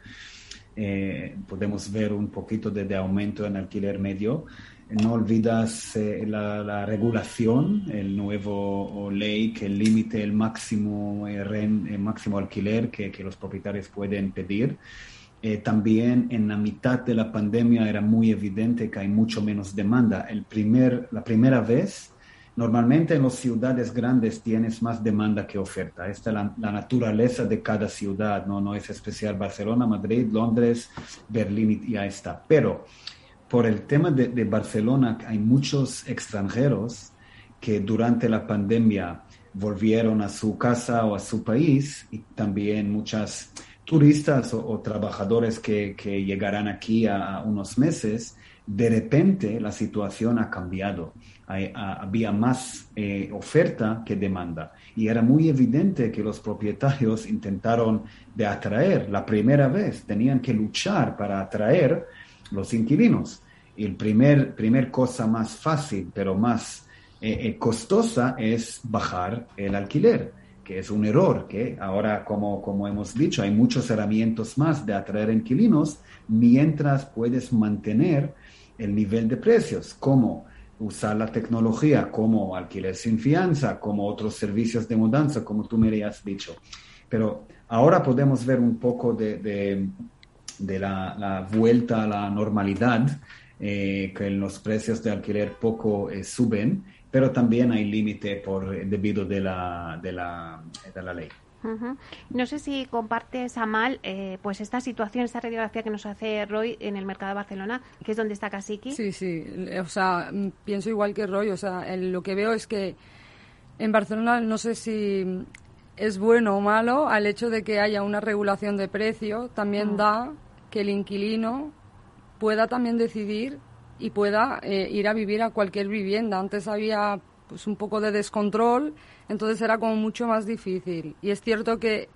eh, podemos ver un poquito de, aumento en alquiler medio. No olvidas eh, la, regulación, el nuevo ley que limite el máximo, el máximo alquiler que, que los propietarios pueden pedir. Eh, también en la mitad de la pandemia era muy evidente que hay mucho menos demanda. El primer, la primera vez, normalmente en las ciudades grandes tienes más demanda que oferta. Esta es la, naturaleza de cada ciudad, ¿no? no es especial Barcelona, Madrid, Londres, Berlín y ya está. Pero por el tema de, de Barcelona hay muchos extranjeros que durante la pandemia volvieron a su casa o a su país y también muchas turistas o, trabajadores que, llegarán aquí a, unos meses, de repente la situación ha cambiado. había más eh, oferta que demanda. Y era muy evidente que los propietarios intentaron de atraer, la primera vez, tenían que luchar para atraer los inquilinos. Y el primer, primer cosa más fácil, pero más eh, eh, costosa, es bajar el alquiler es un error, que ahora, como, como hemos dicho, hay muchos herramientas más de atraer inquilinos mientras puedes mantener el nivel de precios, como usar la tecnología como alquiler sin fianza, como otros servicios de mudanza, como tú me has dicho. Pero ahora podemos ver un poco de, la, vuelta a la normalidad, eh, que los precios de alquiler poco eh, suben, pero también hay límite por debido de la, de la, de la ley. No sé si compartes, Amal, eh, pues esta situación, esta radiografía que nos hace Roy en el mercado de Barcelona, que es donde está Casiki. Sí, sí, o sea, mm, pienso igual que Roy, o sea, lo que veo es que en Barcelona no sé si es bueno o malo al hecho de que haya una regulación de precio, también mm. da que el inquilino pueda también decidir y pueda eh, ir a vivir a cualquier vivienda. Antes había pues un poco de descontrol entonces era como mucho más difícil. Y es cierto que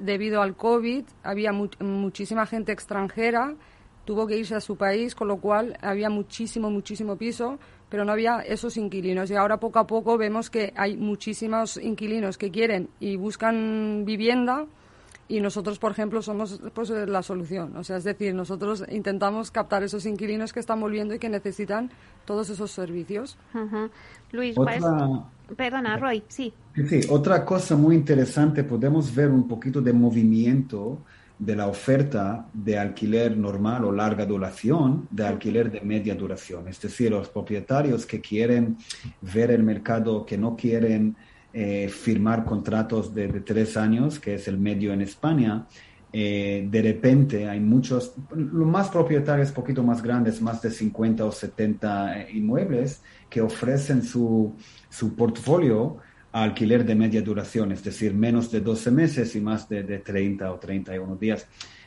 debido al COVID había muchísima gente extranjera, tuvo que irse a su país, con lo cual había muchísimo, muchísimo piso, pero no había esos inquilinos. Y ahora poco a poco vemos que hay muchísimos inquilinos que quieren y buscan vivienda y nosotros, por ejemplo, somos pues, la solución. O sea, es decir, nosotros intentamos captar esos inquilinos que están volviendo y que necesitan todos esos servicios. Luis, perdona, Roy, sí. Sí, otra cosa muy interesante, podemos ver un poquito de movimiento de la oferta de alquiler normal o larga duración, de alquiler de media duración. Es decir, los propietarios que quieren ver el mercado, que no quieren eh, firmar contratos de, tres años, que es el medio en España, eh, de repente hay muchos, los más propietarios, poquito más grandes, más de 50 o 70 eh, inmuebles, que ofrecen su, su portfolio a alquiler de media duración, es decir, menos de 12 meses y más de, de 30 o 31 días.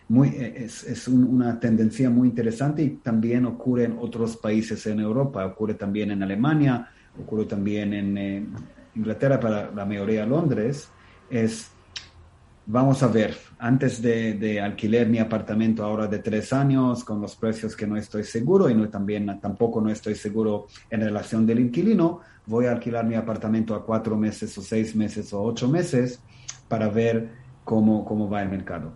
Muy, es, es una tendencia muy interesante y también ocurre en otros países en Europa, ocurre también en Alemania, ocurre también en, Inglaterra para la mayoría Londres, es, vamos a ver, antes de, alquiler mi apartamento ahora de tres años, con los precios que no estoy seguro y no, también tampoco no estoy seguro en relación del inquilino, voy a alquilar mi apartamento a cuatro meses o seis meses o ocho meses para ver cómo, cómo va el mercado.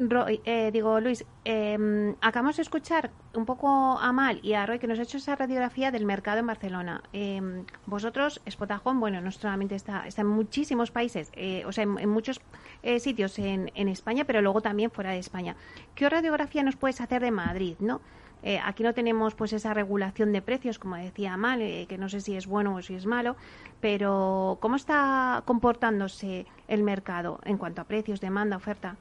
Roy, eh, digo, Luis, em, acabamos de escuchar un poco a Mal y a Roy que nos ha hecho esa radiografía del mercado en Barcelona. Eh, vosotros, Spotahome, bueno, no solamente está, está en muchísimos países, eh, o sea, en, muchos eh, sitios en, en, España, pero luego también fuera de España. ¿Qué radiografía nos puedes hacer de Madrid, no? aquí no tenemos pues esa regulación de precios, como decía Mal, que no sé si es bueno o si es malo, pero ¿cómo está comportándose el mercado en cuanto a precios, demanda, oferta?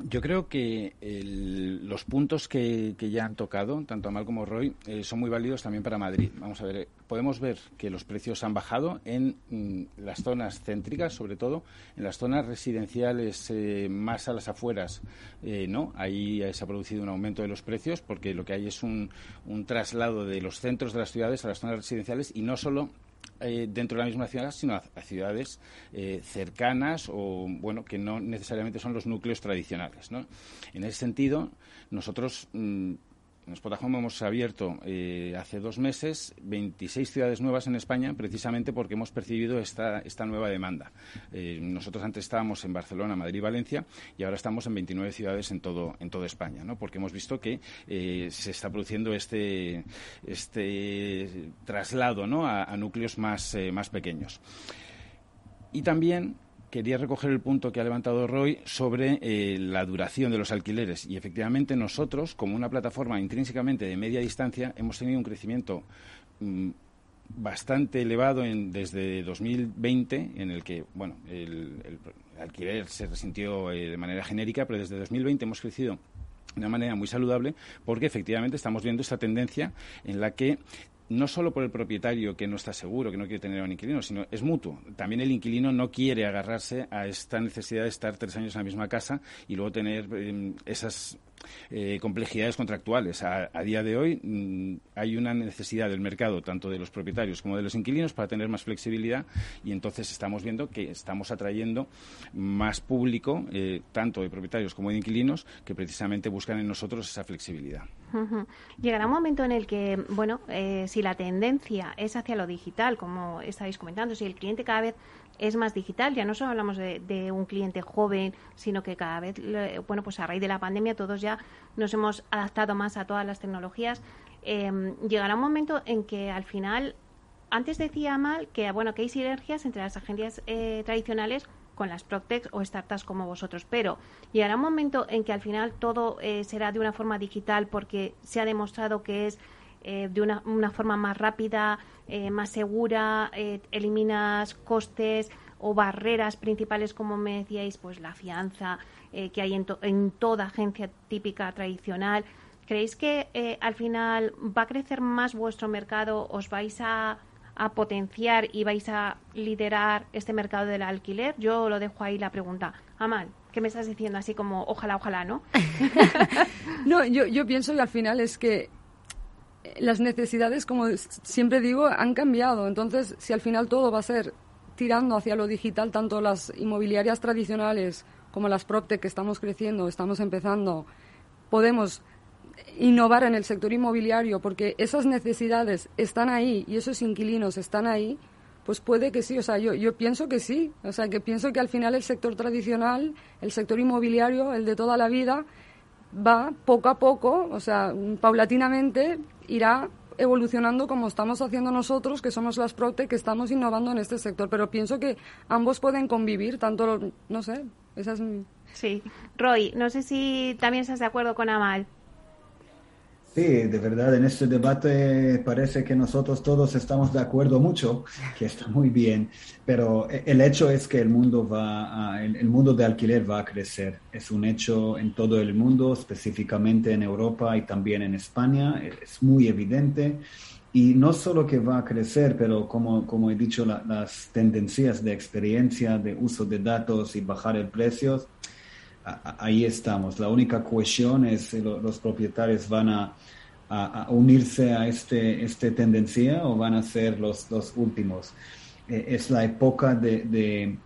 Yo creo que los puntos que, ya han tocado, tanto Amal como Roy, eh, son muy válidos también para Madrid. Vamos a ver, podemos ver que los precios han bajado en mm, las zonas céntricas, sobre todo, en las zonas residenciales eh, más a las afueras, eh, ¿no? Ahí se ha producido un aumento de los precios porque lo que hay es un, un traslado de los centros de las ciudades a las zonas residenciales y no solo eh, dentro de la misma ciudad, sino a, ciudades eh, cercanas o, bueno, que no necesariamente son los núcleos tradicionales. ¿no? En ese sentido, nosotros mm, en Spotahome hemos abierto eh, hace dos meses 26 ciudades nuevas en España, precisamente porque hemos percibido esta, esta nueva demanda. Eh, nosotros antes estábamos en Barcelona, Madrid y Valencia, y ahora estamos en 29 ciudades en todo, en toda España, ¿no? porque hemos visto que eh, se está produciendo este, este traslado ¿no? a, a núcleos más, más pequeños. Y también quería recoger el punto que ha levantado Roy sobre eh, la duración de los alquileres. Y efectivamente nosotros, como una plataforma intrínsecamente de media distancia, hemos tenido un crecimiento mm, bastante elevado en, desde 2020, en el que bueno, el, alquiler se resintió eh, de manera genérica, pero desde 2020 hemos crecido de una manera muy saludable porque efectivamente estamos viendo esta tendencia en la que no solo por el propietario que no está seguro, que no quiere tener a un inquilino, sino es mutuo. También el inquilino no quiere agarrarse a esta necesidad de estar tres años en la misma casa y luego tener em, esas eh, complejidades contractuales. A, día de hoy mm, hay una necesidad del mercado, tanto de los propietarios como de los inquilinos, para tener más flexibilidad y entonces estamos viendo que estamos atrayendo más público, eh, tanto de propietarios como de inquilinos, que precisamente buscan en nosotros esa flexibilidad. Llegará un momento en el que, bueno, eh, si la tendencia es hacia lo digital, como estáis comentando, si el cliente cada vez es más digital. Ya no solo hablamos de, un cliente joven, sino que cada vez, bueno, pues a raíz de la pandemia todos ya nos hemos adaptado más a todas las tecnologías. em, llegará un momento en que al final, antes decía mal que bueno que hay sinergias entre las agencias eh, tradicionales con las Proctex o startups como vosotros, pero llegará un momento en que al final todo eh, será de una forma digital porque se ha demostrado que es eh, de una, una, forma más rápida, más segura, eliminas costes o barreras principales, como me decíais, pues la fianza que hay en, en toda agencia típica tradicional. ¿Creéis que eh, al final va a crecer más vuestro mercado? ¿Os vais a, potenciar y vais a liderar este mercado del alquiler? Yo lo dejo ahí la pregunta. Amal, ¿qué me estás diciendo así como ojalá, ojalá, no? no, yo, yo pienso que al final es que las necesidades, como siempre digo, han cambiado. Entonces, si al final todo va a ser tirando hacia lo digital, tanto las inmobiliarias tradicionales como las PropTech que estamos creciendo, estamos empezando, podemos innovar en el sector inmobiliario porque esas necesidades están ahí y esos inquilinos están ahí, pues puede que sí. O sea, yo, yo pienso que sí. O sea, que pienso que al final el sector tradicional, el sector inmobiliario, el de toda la vida, va poco a poco, o sea, paulatinamente irá evolucionando como estamos haciendo nosotros, que somos las Prote, que estamos innovando en este sector. Pero pienso que ambos pueden convivir, tanto, no sé, esa es mi... Sí. Roy, no sé si también estás de acuerdo con Amal. Sí, de verdad, en este debate parece que nosotros todos estamos de acuerdo mucho, que está muy bien, pero el hecho es que el mundo va a, el, mundo de alquiler va a crecer. Es un hecho en todo el mundo, específicamente en Europa y también en España. Es muy evidente. Y no solo que va a crecer, pero como, como he dicho, las tendencias de experiencia, de uso de datos y bajar el precio, ahí estamos. La única cuestión es si los propietarios van a, unirse a este, esta tendencia o van a ser los, los últimos. Eh, es la época de,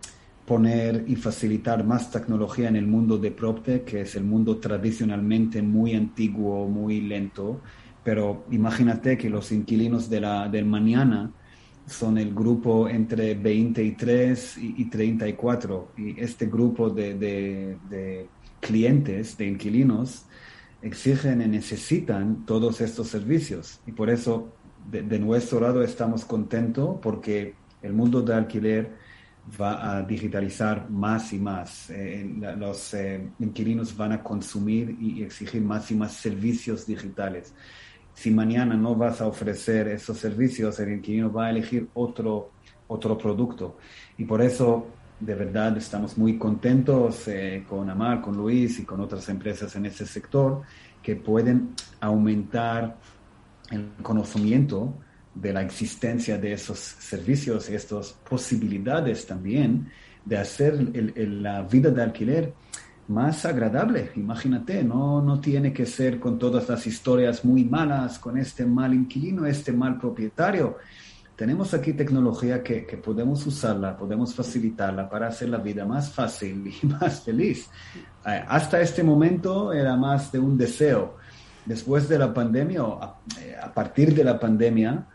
poner y facilitar más tecnología en el mundo de PropTech, que es el mundo tradicionalmente muy antiguo, muy lento. Pero imagínate que los inquilinos de la, del mañana son el grupo entre 23 y, y 34 y este grupo de, de, clientes, de inquilinos, exigen y necesitan todos estos servicios. Y por eso de, nuestro lado estamos contentos porque el mundo de alquiler va a digitalizar más y más. Eh, los eh, inquilinos van a consumir y exigir más y más servicios digitales si mañana no vas a ofrecer esos servicios, el inquilino va a elegir otro, otro producto. Y por eso, de verdad, estamos muy contentos eh, con Amar, con Luis y con otras empresas en ese sector que pueden aumentar el conocimiento de la existencia de esos servicios y estas posibilidades también de hacer la vida de alquiler más agradable. Imagínate, no, no tiene que ser con todas las historias muy malas, con este mal inquilino, este mal propietario. Tenemos aquí tecnología que, que podemos usarla, podemos facilitarla para hacer la vida más fácil y más feliz. Eh, hasta este momento era más de un deseo. Después de la pandemia, a, eh, a partir de la pandemia,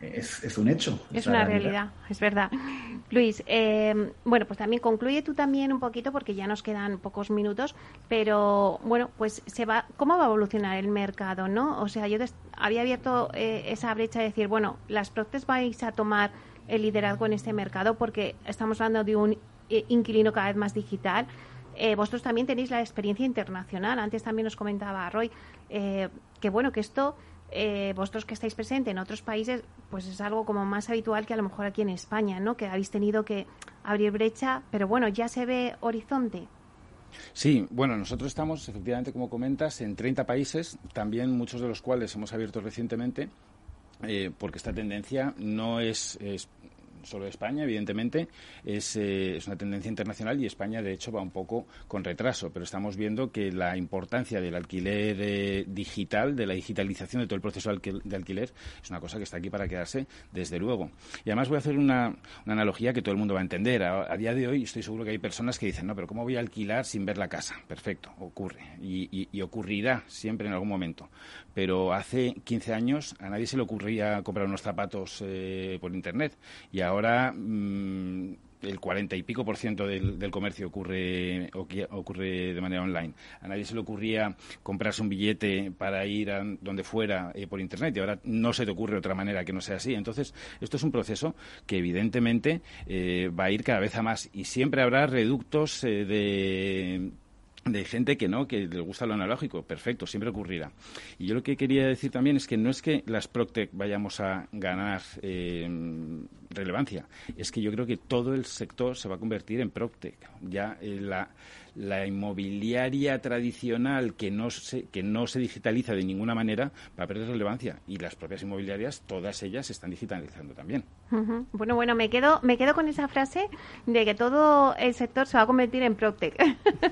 es, un hecho. Es, una realidad. es verdad. Luis, eh, bueno, pues también concluye tú también un poquito porque ya nos quedan pocos minutos, pero bueno, pues se va, ¿cómo va a evolucionar el mercado, no? O sea, yo había abierto eh, esa brecha de decir, bueno, las Proctes vais a tomar el liderazgo en este mercado porque estamos hablando de un eh, inquilino cada vez más digital. vosotros también tenéis la experiencia internacional. Antes también nos comentaba Roy que bueno que esto eh, vosotros que estáis presentes en otros países, pues es algo como más habitual que a lo mejor aquí en España, ¿no? Que habéis tenido que abrir brecha, pero bueno, ya se ve horizonte. Sí, bueno, nosotros estamos, efectivamente, como comentas, en 30 países, también muchos de los cuales hemos abierto recientemente, eh, porque esta tendencia no es, es solo España, evidentemente, es, eh, es, una tendencia internacional y España, de hecho, va un poco con retraso, pero estamos viendo que la importancia del alquiler eh, digital, de la digitalización de todo el proceso de alquiler, es una cosa que está aquí para quedarse, desde luego. Y además voy a hacer una, analogía que todo el mundo va a entender. A, día de hoy estoy seguro que hay personas que dicen, no, pero ¿cómo voy a alquilar sin ver la casa? Perfecto, ocurre. Y, y ocurrirá siempre en algún momento pero hace 15 años a nadie se le ocurría comprar unos zapatos eh, por internet y ahora mm, el 40 y pico por ciento del, comercio ocurre, ocurre de manera online. A nadie se le ocurría comprarse un billete para ir a donde fuera eh, por Internet y ahora no se te ocurre otra manera que no sea así. Entonces, esto es un proceso que evidentemente eh, va a ir cada vez a más y siempre habrá reductos eh, de de gente que no, que le gusta lo analógico, perfecto, siempre ocurrirá. Y yo lo que quería decir también es que no es que las Proctec vayamos a ganar relevancia, es que yo creo que todo el sector se va a convertir en Proctec. Ya eh, la, la inmobiliaria tradicional que no se, que no se digitaliza de ninguna manera va a perder relevancia y las propias inmobiliarias, todas ellas se están digitalizando también. Bueno, bueno, me quedo, me quedo con esa frase de que todo el sector se va a convertir en Proctec.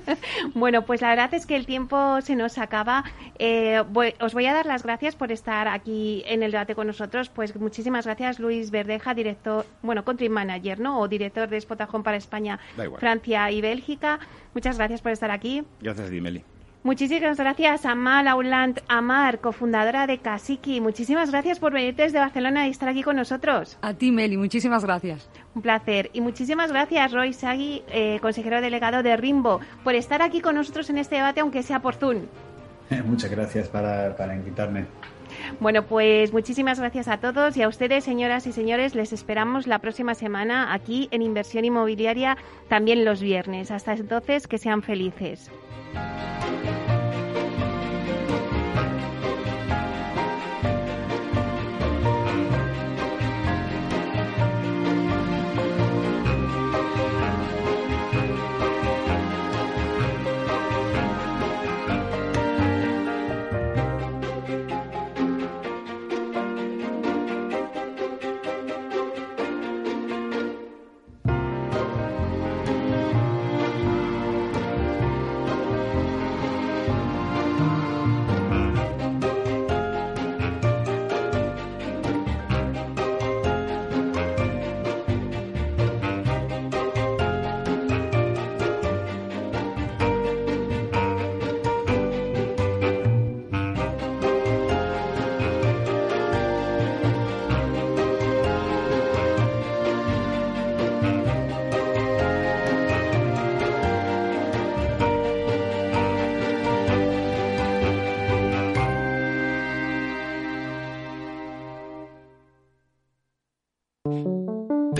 bueno, pues la verdad es que el tiempo se nos acaba. Eh, os voy a dar las gracias por estar aquí en el debate con nosotros. Pues muchísimas gracias, Luis Verdeja, director, bueno, country manager, ¿no? O director de Spotajón para España, Francia y Bélgica. Muchas gracias por estar aquí. Gracias, Dimeli. Muchísimas gracias a Mal Auland Amar, cofundadora de Casiki. Muchísimas gracias por venir desde Barcelona y estar aquí con nosotros. A ti, Meli, muchísimas gracias. Un placer. Y muchísimas gracias, Roy Sagui, eh, consejero delegado de Rimbo, por estar aquí con nosotros en este debate, aunque sea por Zoom. Muchas gracias para, para invitarme. Bueno, pues muchísimas gracias a todos y a ustedes, señoras y señores. Les esperamos la próxima semana aquí en Inversión Inmobiliaria, también los viernes. Hasta entonces, que sean felices.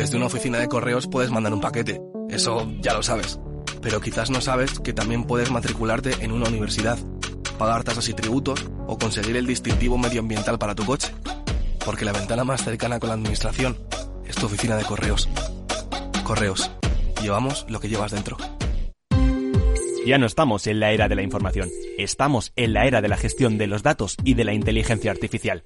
Desde una oficina de correos puedes mandar un paquete, eso ya lo sabes. Pero quizás no sabes que también puedes matricularte en una universidad, pagar tasas y tributos o conseguir el distintivo medioambiental para tu coche. Porque la ventana más cercana con la administración es tu oficina de correos. Correos. Llevamos lo que llevas dentro. Ya no estamos en la era de la información, estamos en la era de la gestión de los datos y de la inteligencia artificial.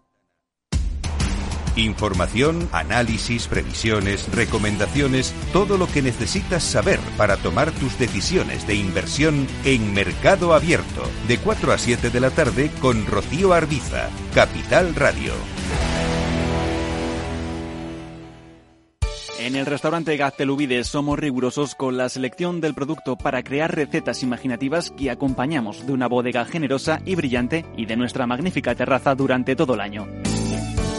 Información, análisis, previsiones, recomendaciones, todo lo que necesitas saber para tomar tus decisiones de inversión en Mercado Abierto, de 4 a 7 de la tarde con Rocío Arbiza, Capital Radio. En el restaurante Gaztelubides somos rigurosos con la selección del producto para crear recetas imaginativas que acompañamos de una bodega generosa y brillante y de nuestra magnífica terraza durante todo el año.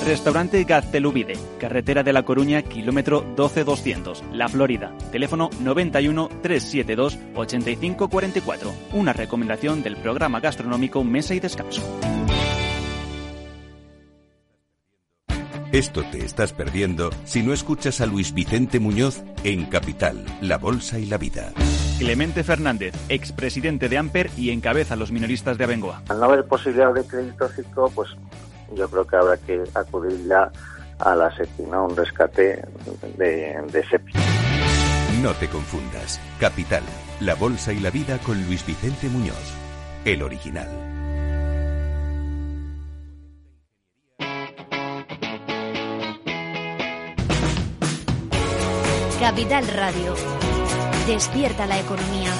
Restaurante Gaztelubide, carretera de La Coruña, kilómetro 12200, La Florida. Teléfono 91 372 8544. Una recomendación del programa gastronómico Mesa y Descanso. Esto te estás perdiendo si no escuchas a Luis Vicente Muñoz en Capital, La Bolsa y la Vida. Clemente Fernández, expresidente de Amper y encabeza los minoristas de Abengoa. Al no haber posibilidad de crédito pues yo creo que habrá que acudir ya a la SEPI, ¿no? Un rescate de, de SEPI. No te confundas. Capital, la bolsa y la vida con Luis Vicente Muñoz, el original. Capital Radio. Despierta la economía.